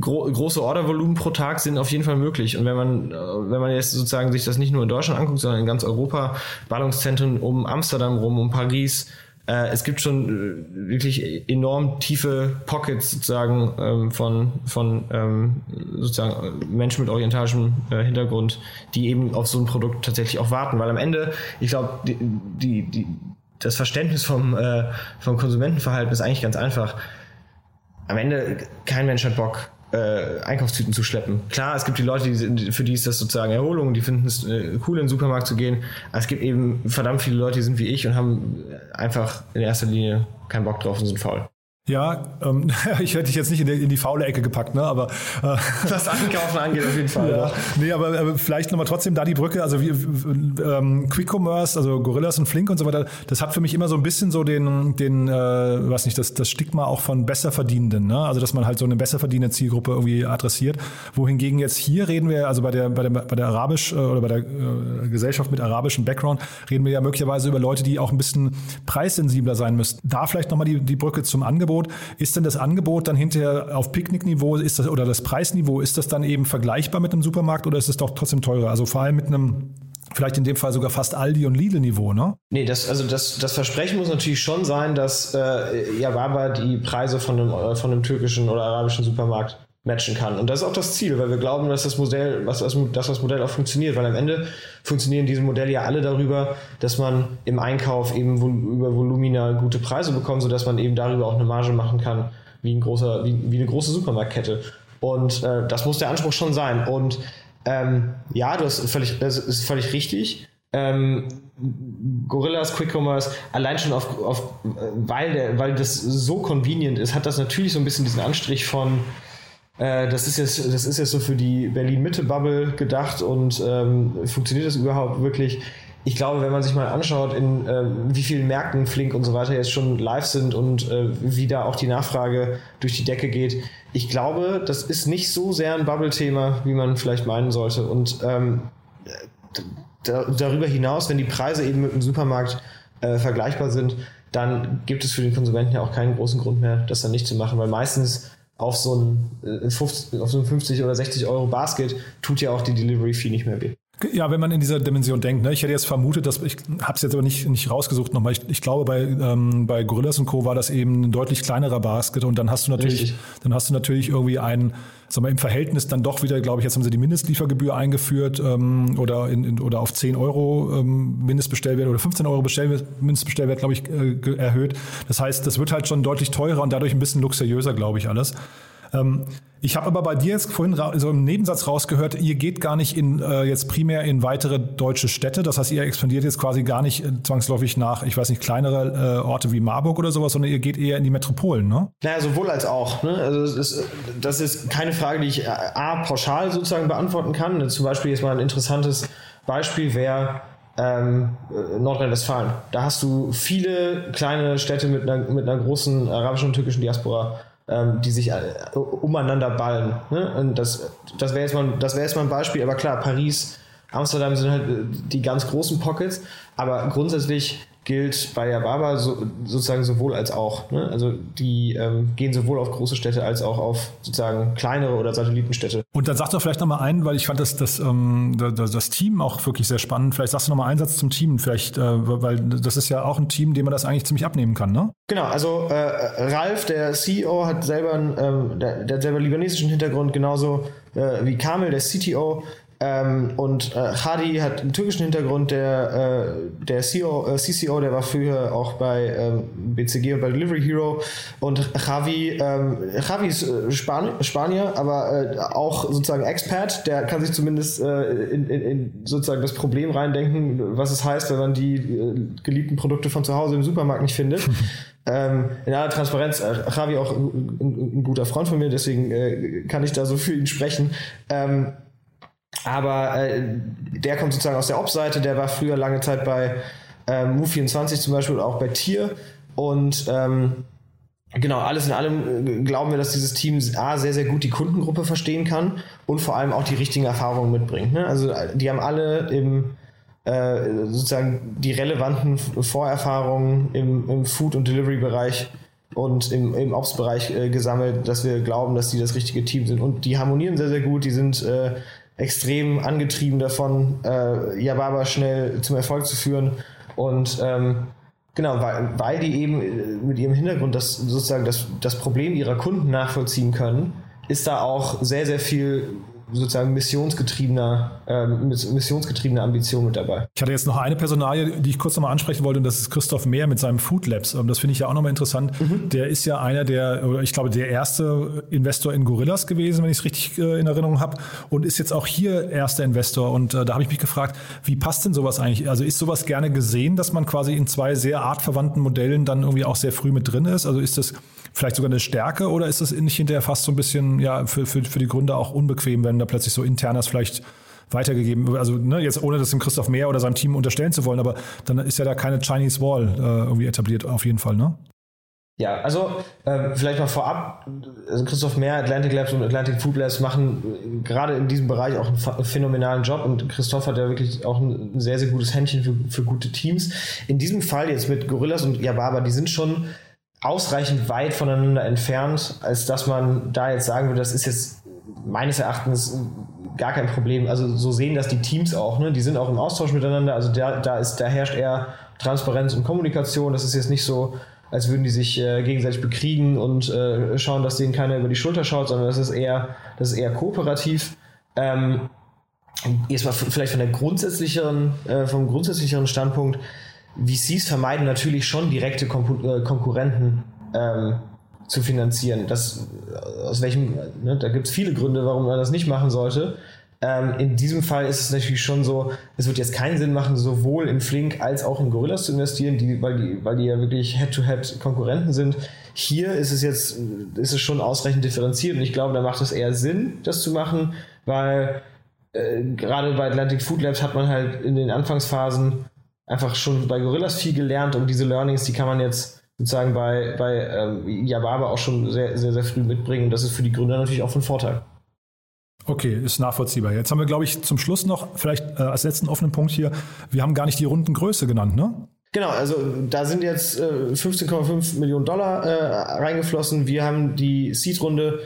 gro große Ordervolumen pro Tag sind auf jeden Fall möglich. Und wenn man, äh, wenn man jetzt sozusagen sich das nicht nur in Deutschland anguckt, sondern in ganz Europa, Ballungszentren um Amsterdam rum, um Paris, äh, es gibt schon äh, wirklich enorm tiefe Pockets sozusagen ähm, von, von ähm, sozusagen äh, Menschen mit orientalischem äh, Hintergrund, die eben auf so ein Produkt tatsächlich auch warten. Weil am Ende, ich glaube, die, die, die, das Verständnis vom, äh, vom Konsumentenverhalten ist eigentlich ganz einfach am Ende kein Mensch hat Bock, äh, Einkaufstüten zu schleppen. Klar, es gibt die Leute, die, für die ist das sozusagen Erholung, die finden es äh, cool, in den Supermarkt zu gehen. Aber es gibt eben verdammt viele Leute, die sind wie ich und haben einfach in erster Linie keinen Bock drauf und sind faul. Ja, ähm, ich hätte dich jetzt nicht in die, in die faule Ecke gepackt, ne? aber äh, Was Einkaufen angeht, auf jeden Fall. Ja, nee, aber, aber vielleicht nochmal trotzdem da die Brücke, also wie, ähm, Quick Commerce, also Gorillas und Flink und so weiter, das hat für mich immer so ein bisschen so den, den äh, weiß nicht, das, das Stigma auch von Besserverdienenden, ne? also dass man halt so eine besser verdienende Zielgruppe irgendwie adressiert, wohingegen jetzt hier reden wir, also bei der, bei der, bei der Arabisch äh, oder bei der äh, Gesellschaft mit arabischem Background, reden wir ja möglicherweise über Leute, die auch ein bisschen preissensibler sein müssten. Da vielleicht nochmal die, die Brücke zum Angebot. Ist denn das Angebot dann hinterher auf Picknickniveau, ist das, oder das Preisniveau, ist das dann eben vergleichbar mit einem Supermarkt oder ist es doch trotzdem teurer? Also vor allem mit einem, vielleicht in dem Fall sogar fast Aldi- und Lidl-Niveau, ne? Nee, das, also das, das Versprechen muss natürlich schon sein, dass äh, Yababa die Preise von einem, äh, von einem türkischen oder arabischen Supermarkt matchen kann. Und das ist auch das Ziel, weil wir glauben, dass das Modell, was, das, das Modell auch funktioniert, weil am Ende funktionieren diese Modelle ja alle darüber, dass man im Einkauf eben vol über Volumina gute Preise bekommt, sodass man eben darüber auch eine Marge machen kann, wie, ein großer, wie, wie eine große Supermarktkette. Und äh, das muss der Anspruch schon sein. Und ähm, ja, du hast völlig, das ist völlig richtig. Ähm, Gorillas Quick Commerce, allein schon auf, auf weil, der, weil das so convenient ist, hat das natürlich so ein bisschen diesen Anstrich von, äh, das, ist jetzt, das ist jetzt so für die Berlin-Mitte-Bubble gedacht und ähm, funktioniert das überhaupt wirklich? Ich glaube, wenn man sich mal anschaut, in äh, wie vielen Märkten Flink und so weiter jetzt schon live sind und äh, wie da auch die Nachfrage durch die Decke geht, ich glaube, das ist nicht so sehr ein Bubble-Thema, wie man vielleicht meinen sollte. Und ähm, da, darüber hinaus, wenn die Preise eben mit dem Supermarkt äh, vergleichbar sind, dann gibt es für den Konsumenten ja auch keinen großen Grund mehr, das dann nicht zu machen, weil meistens auf so ein, äh, 50, auf so ein 50 oder 60 Euro Basket tut ja auch die Delivery Fee nicht mehr weh. Ja, wenn man in dieser Dimension denkt, ne? ich hätte jetzt vermutet, dass ich habe es jetzt aber nicht, nicht rausgesucht nochmal. Ich, ich glaube, bei, ähm, bei Gorillas und Co. war das eben ein deutlich kleinerer Basket und dann hast du natürlich, Richtig. dann hast du natürlich irgendwie einen sagen wir, im Verhältnis dann doch wieder, glaube ich, jetzt haben sie die Mindestliefergebühr eingeführt ähm, oder, in, in, oder auf 10 Euro ähm, Mindestbestellwert oder 15 Euro Bestell, Mindestbestellwert, glaube ich, äh, erhöht. Das heißt, das wird halt schon deutlich teurer und dadurch ein bisschen luxuriöser, glaube ich, alles. Ähm, ich habe aber bei dir jetzt vorhin so also im Nebensatz rausgehört, ihr geht gar nicht in, äh, jetzt primär in weitere deutsche Städte. Das heißt, ihr expandiert jetzt quasi gar nicht äh, zwangsläufig nach, ich weiß nicht, kleinere äh, Orte wie Marburg oder sowas, sondern ihr geht eher in die Metropolen, ne? Naja, sowohl als auch. Ne? Also das ist, das ist keine Frage, die ich äh, A, pauschal sozusagen beantworten kann. Zum Beispiel jetzt mal ein interessantes Beispiel wäre, ähm, äh, Nordrhein-Westfalen. Da hast du viele kleine Städte mit einer, mit einer großen arabischen und türkischen Diaspora ähm, die sich äh, umeinander ballen. Ne? Und das, das wäre jetzt, wär jetzt mal ein Beispiel, aber klar, Paris, Amsterdam sind halt die ganz großen Pockets, aber grundsätzlich gilt bei Yababa so, sozusagen sowohl als auch. Ne? Also die ähm, gehen sowohl auf große Städte als auch auf sozusagen kleinere oder Satellitenstädte. Und dann sag doch vielleicht nochmal einen, weil ich fand das, das, ähm, das, das, Team auch wirklich sehr spannend. Vielleicht sagst du nochmal einen Satz zum Team, vielleicht, äh, weil das ist ja auch ein Team, dem man das eigentlich ziemlich abnehmen kann, ne? Genau, also äh, Ralf, der CEO, hat selber einen, ähm, der, der, hat selber libanesischen Hintergrund, genauso äh, wie Kamel, der CTO. Ähm, und äh, Hadi hat einen türkischen Hintergrund, der, äh, der CEO, äh, CCO, der war früher auch bei ähm, BCG und bei Delivery Hero. Und Javi, ähm, Javi ist äh, Span Spanier, aber äh, auch sozusagen Expert, der kann sich zumindest äh, in, in, in, sozusagen das Problem reindenken, was es heißt, wenn man die äh, geliebten Produkte von zu Hause im Supermarkt nicht findet. Ähm, in aller Transparenz, Javi auch ein, ein, ein, guter Freund von mir, deswegen äh, kann ich da so für ihn sprechen. Aber äh, der kommt sozusagen aus der Op-Seite, der war früher lange Zeit bei äh, Move24 zum Beispiel, auch bei Tier. Und ähm, genau, alles in allem äh, glauben wir, dass dieses Team A, sehr, sehr gut die Kundengruppe verstehen kann und vor allem auch die richtigen Erfahrungen mitbringt. Ne? Also die haben alle im äh, sozusagen die relevanten Vorerfahrungen im, im Food- und Delivery-Bereich und im, im Ops-Bereich äh, gesammelt, dass wir glauben, dass die das richtige Team sind. Und die harmonieren sehr, sehr gut, die sind äh, extrem angetrieben davon, äh, Yababa schnell zum Erfolg zu führen. Und ähm, genau, weil, weil die eben äh, mit ihrem Hintergrund das sozusagen das, das Problem ihrer Kunden nachvollziehen können, ist da auch sehr, sehr viel sozusagen missionsgetriebener, ähm, missionsgetriebene Ambition mit dabei. Ich hatte jetzt noch eine Personalie, die ich kurz nochmal ansprechen wollte, und das ist Christoph Mehr mit seinem Food Labs. Ähm, das finde ich ja auch nochmal interessant. Mhm. Der ist ja einer der, oder ich glaube, der erste Investor in Gorillas gewesen, wenn ich es richtig äh, in Erinnerung habe, und ist jetzt auch hier erster Investor. Und äh, da habe ich mich gefragt, wie passt denn sowas eigentlich? Also ist sowas gerne gesehen, dass man quasi in zwei sehr artverwandten Modellen dann irgendwie auch sehr früh mit drin ist? Also ist das vielleicht sogar eine Stärke oder ist das nicht hinterher fast so ein bisschen ja für, für, für die Gründer auch unbequem, wenn da plötzlich so internes vielleicht weitergegeben, wird? also ne, jetzt ohne das dem Christoph Mehr oder seinem Team unterstellen zu wollen, aber dann ist ja da keine Chinese Wall äh, irgendwie etabliert auf jeden Fall, ne? Ja, also äh, vielleicht mal vorab, also Christoph Mehr, Atlantic Labs und Atlantic Food Labs machen äh, gerade in diesem Bereich auch einen phänomenalen Job und Christoph hat ja wirklich auch ein sehr, sehr gutes Händchen für, für gute Teams. In diesem Fall jetzt mit Gorillas und Yababa, die sind schon ausreichend weit voneinander entfernt, als dass man da jetzt sagen würde, das ist jetzt meines Erachtens gar kein Problem. Also so sehen das die Teams auch, ne? Die sind auch im Austausch miteinander. Also da, da ist, da herrscht eher Transparenz und Kommunikation. Das ist jetzt nicht so, als würden die sich äh, gegenseitig bekriegen und äh, schauen, dass denen keiner über die Schulter schaut, sondern das ist eher, das ist eher kooperativ. Ähm, jetzt mal vielleicht von der grundsätzlicheren, äh, vom grundsätzlicheren Standpunkt VCs vermeiden natürlich schon direkte äh, Konkurrenten ähm, zu finanzieren. Das, aus welchem, ne, da gibt es viele Gründe, warum man das nicht machen sollte. Ähm, in diesem Fall ist es natürlich schon so, es wird jetzt keinen Sinn machen, sowohl in Flink als auch in Gorillas zu investieren, die, weil, die, weil die ja wirklich Head-to-Head Konkurrenten sind. Hier ist es jetzt, ist es schon ausreichend differenziert und ich glaube, da macht es eher Sinn, das zu machen, weil äh, gerade bei Atlantic Food Labs hat man halt in den Anfangsphasen einfach schon bei Gorillas viel gelernt und diese Learnings, die kann man jetzt sozusagen bei, bei ähm, Yababa auch schon sehr, sehr, sehr früh mitbringen. Das ist für die Gründer natürlich auch von Vorteil. Okay, ist nachvollziehbar. Jetzt haben wir, glaube ich, zum Schluss noch vielleicht äh, als letzten offenen Punkt hier, wir haben gar nicht die Rundengröße genannt, ne? Genau, also da sind jetzt äh, 15,5 Millionen Dollar äh, reingeflossen. Wir haben die Seed-Runde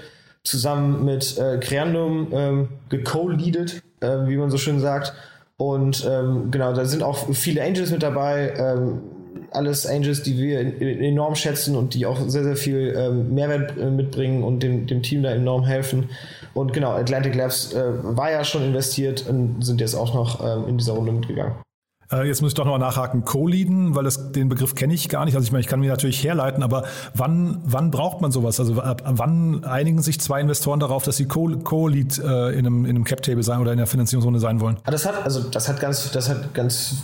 zusammen mit äh, Creandum ähm, geco-leadet, äh, wie man so schön sagt. Und ähm, genau, da sind auch viele Angels mit dabei. Ähm, alles Angels, die wir enorm schätzen und die auch sehr, sehr viel ähm, Mehrwert äh, mitbringen und dem, dem Team da enorm helfen. Und genau, Atlantic Labs äh, war ja schon investiert und sind jetzt auch noch ähm, in dieser Runde mitgegangen. Äh, jetzt muss ich doch nochmal nachhaken, Co-Leaden, weil das, den Begriff kenne ich gar nicht. Also ich meine, ich kann mir natürlich herleiten, aber wann, wann braucht man sowas? Also ab, wann einigen sich zwei Investoren darauf, dass sie Co-Lead äh, in einem, in einem Cap-Table sein oder in der Finanzierungsrunde sein wollen? Ah, das hat, also das hat ganz, das hat ganz,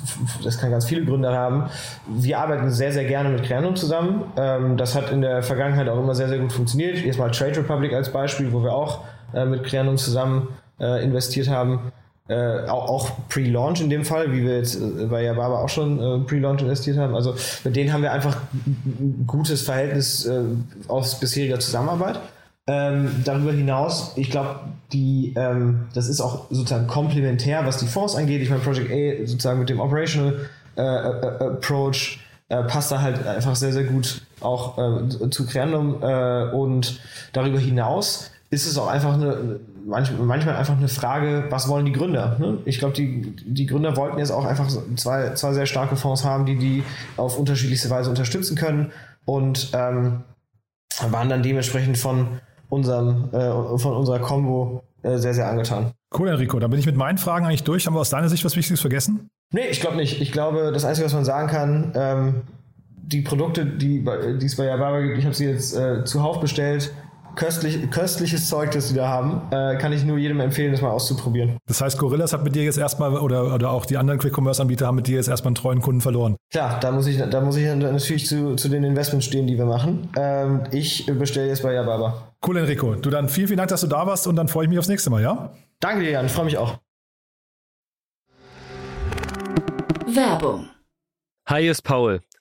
das kann ganz viele Gründe haben. Wir arbeiten sehr, sehr gerne mit Creandum zusammen. Ähm, das hat in der Vergangenheit auch immer sehr, sehr gut funktioniert. Jetzt mal Trade Republic als Beispiel, wo wir auch äh, mit Creandum zusammen äh, investiert haben äh, auch, auch Pre-Launch in dem Fall, wie wir jetzt äh, bei Yababa auch schon äh, Pre-Launch investiert haben. Also mit denen haben wir einfach ein gutes Verhältnis äh, aus bisheriger Zusammenarbeit. Ähm, darüber hinaus, ich glaube, ähm, das ist auch sozusagen komplementär, was die Fonds angeht. Ich meine, Project A sozusagen mit dem Operational äh, äh, Approach passt da halt einfach sehr, sehr gut auch zu Creandum und darüber hinaus ist es auch einfach eine, manchmal einfach eine Frage, was wollen die Gründer? Ne? Ich glaube, die, die Gründer wollten jetzt auch einfach zwei, zwei sehr starke Fonds haben, die die auf unterschiedlichste Weise unterstützen können und ähm, waren dann dementsprechend von unserem, äh, von unserer Combo äh, sehr, sehr angetan. Cool, Enrico. Dann bin ich mit meinen Fragen eigentlich durch. Haben wir aus deiner Sicht was Wichtiges vergessen? Nee, ich glaube nicht. Ich glaube, das Einzige, was man sagen kann, ähm, die Produkte, die, die es bei Yababa gibt, ich habe sie jetzt äh, zuhauf bestellt, köstlich, köstliches Zeug, das sie da haben. Äh, kann ich nur jedem empfehlen, das mal auszuprobieren. Das heißt, Gorillas hat mit dir jetzt erstmal, oder, oder auch die anderen Quick-Commerce-Anbieter haben mit dir jetzt erstmal einen treuen Kunden verloren. Klar, da muss ich, da muss ich natürlich zu, zu den Investments stehen, die wir machen. Ähm, ich bestelle jetzt bei Yababa. Cool, Enrico. Du dann vielen, vielen Dank, dass du da warst und dann freue ich mich aufs nächste Mal, ja? Danke dir, Jan. Ich freue mich auch. Werbung. Hi, ist Paul.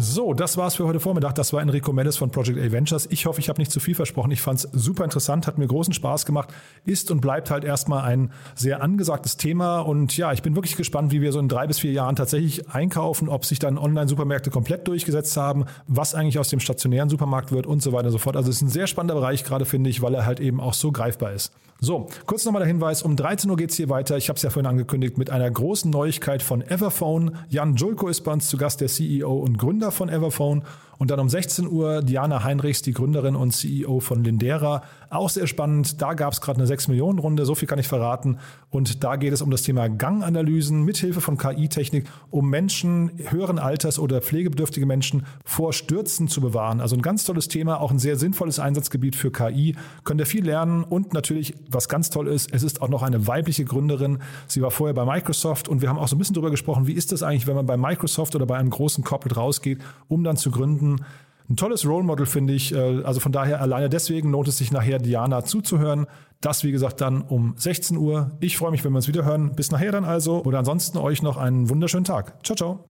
So, das war's für heute Vormittag. Das war Enrico Mellis von Project A Ventures. Ich hoffe, ich habe nicht zu viel versprochen. Ich fand es super interessant, hat mir großen Spaß gemacht, ist und bleibt halt erstmal ein sehr angesagtes Thema. Und ja, ich bin wirklich gespannt, wie wir so in drei bis vier Jahren tatsächlich einkaufen, ob sich dann Online-Supermärkte komplett durchgesetzt haben, was eigentlich aus dem stationären Supermarkt wird und so weiter und so fort. Also es ist ein sehr spannender Bereich gerade, finde ich, weil er halt eben auch so greifbar ist. So, kurz nochmal der Hinweis, um 13 Uhr geht's hier weiter. Ich habe es ja vorhin angekündigt mit einer großen Neuigkeit von Everphone. Jan Julko ist bei uns zu Gast, der CEO und Gründer von Everphone. Und dann um 16 Uhr Diana Heinrichs, die Gründerin und CEO von Lindera. Auch sehr spannend. Da gab es gerade eine 6-Millionen-Runde, so viel kann ich verraten. Und da geht es um das Thema Ganganalysen mithilfe von KI-Technik, um Menschen höheren Alters oder pflegebedürftige Menschen vor Stürzen zu bewahren. Also ein ganz tolles Thema, auch ein sehr sinnvolles Einsatzgebiet für KI. Könnt ihr viel lernen und natürlich, was ganz toll ist, es ist auch noch eine weibliche Gründerin. Sie war vorher bei Microsoft und wir haben auch so ein bisschen darüber gesprochen, wie ist das eigentlich, wenn man bei Microsoft oder bei einem großen Corporate rausgeht, um dann zu gründen ein, ein tolles Role Model, finde ich. Äh, also von daher alleine deswegen lohnt es sich nachher Diana zuzuhören. Das, wie gesagt, dann um 16 Uhr. Ich freue mich, wenn wir uns wieder hören. Bis nachher dann also. Oder ansonsten euch noch einen wunderschönen Tag. Ciao, ciao.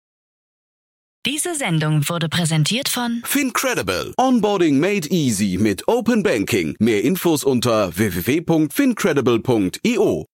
Diese Sendung wurde präsentiert von Fincredible. Onboarding made easy mit Open Banking. Mehr Infos unter www.fincredible.io.